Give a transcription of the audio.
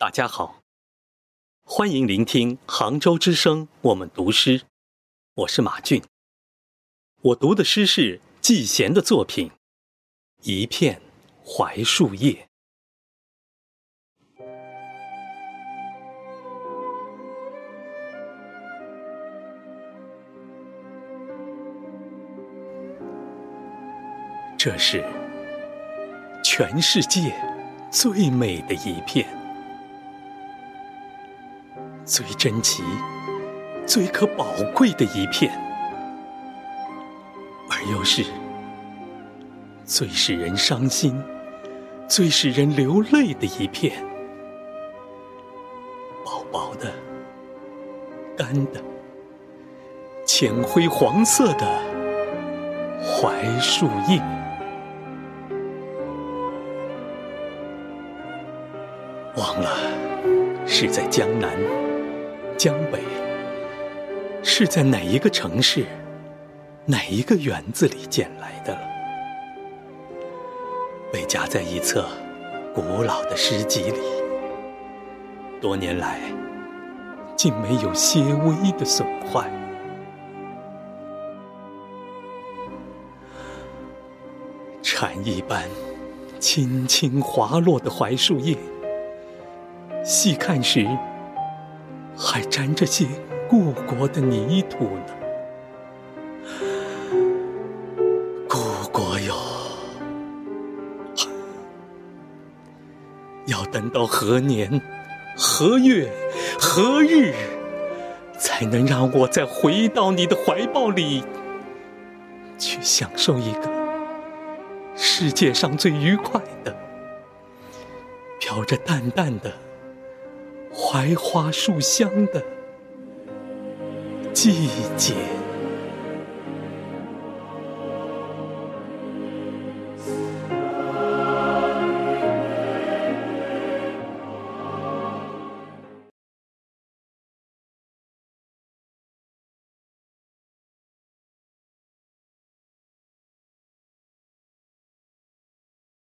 大家好，欢迎聆听杭州之声。我们读诗，我是马俊。我读的诗是季贤的作品《一片槐树叶》。这是全世界最美的一片，最珍奇、最可宝贵的一片，而又是最使人伤心、最使人流泪的一片。薄薄的、干的、浅灰黄色的槐树叶。忘了是在江南、江北，是在哪一个城市、哪一个园子里捡来的了。被夹在一册古老的诗集里，多年来竟没有些微的损坏。蝉一般轻轻滑落的槐树叶。细看时，还沾着些故国的泥土呢。故国哟，要等到何年何月何日，才能让我再回到你的怀抱里，去享受一个世界上最愉快的、飘着淡淡的。槐花树香的季节。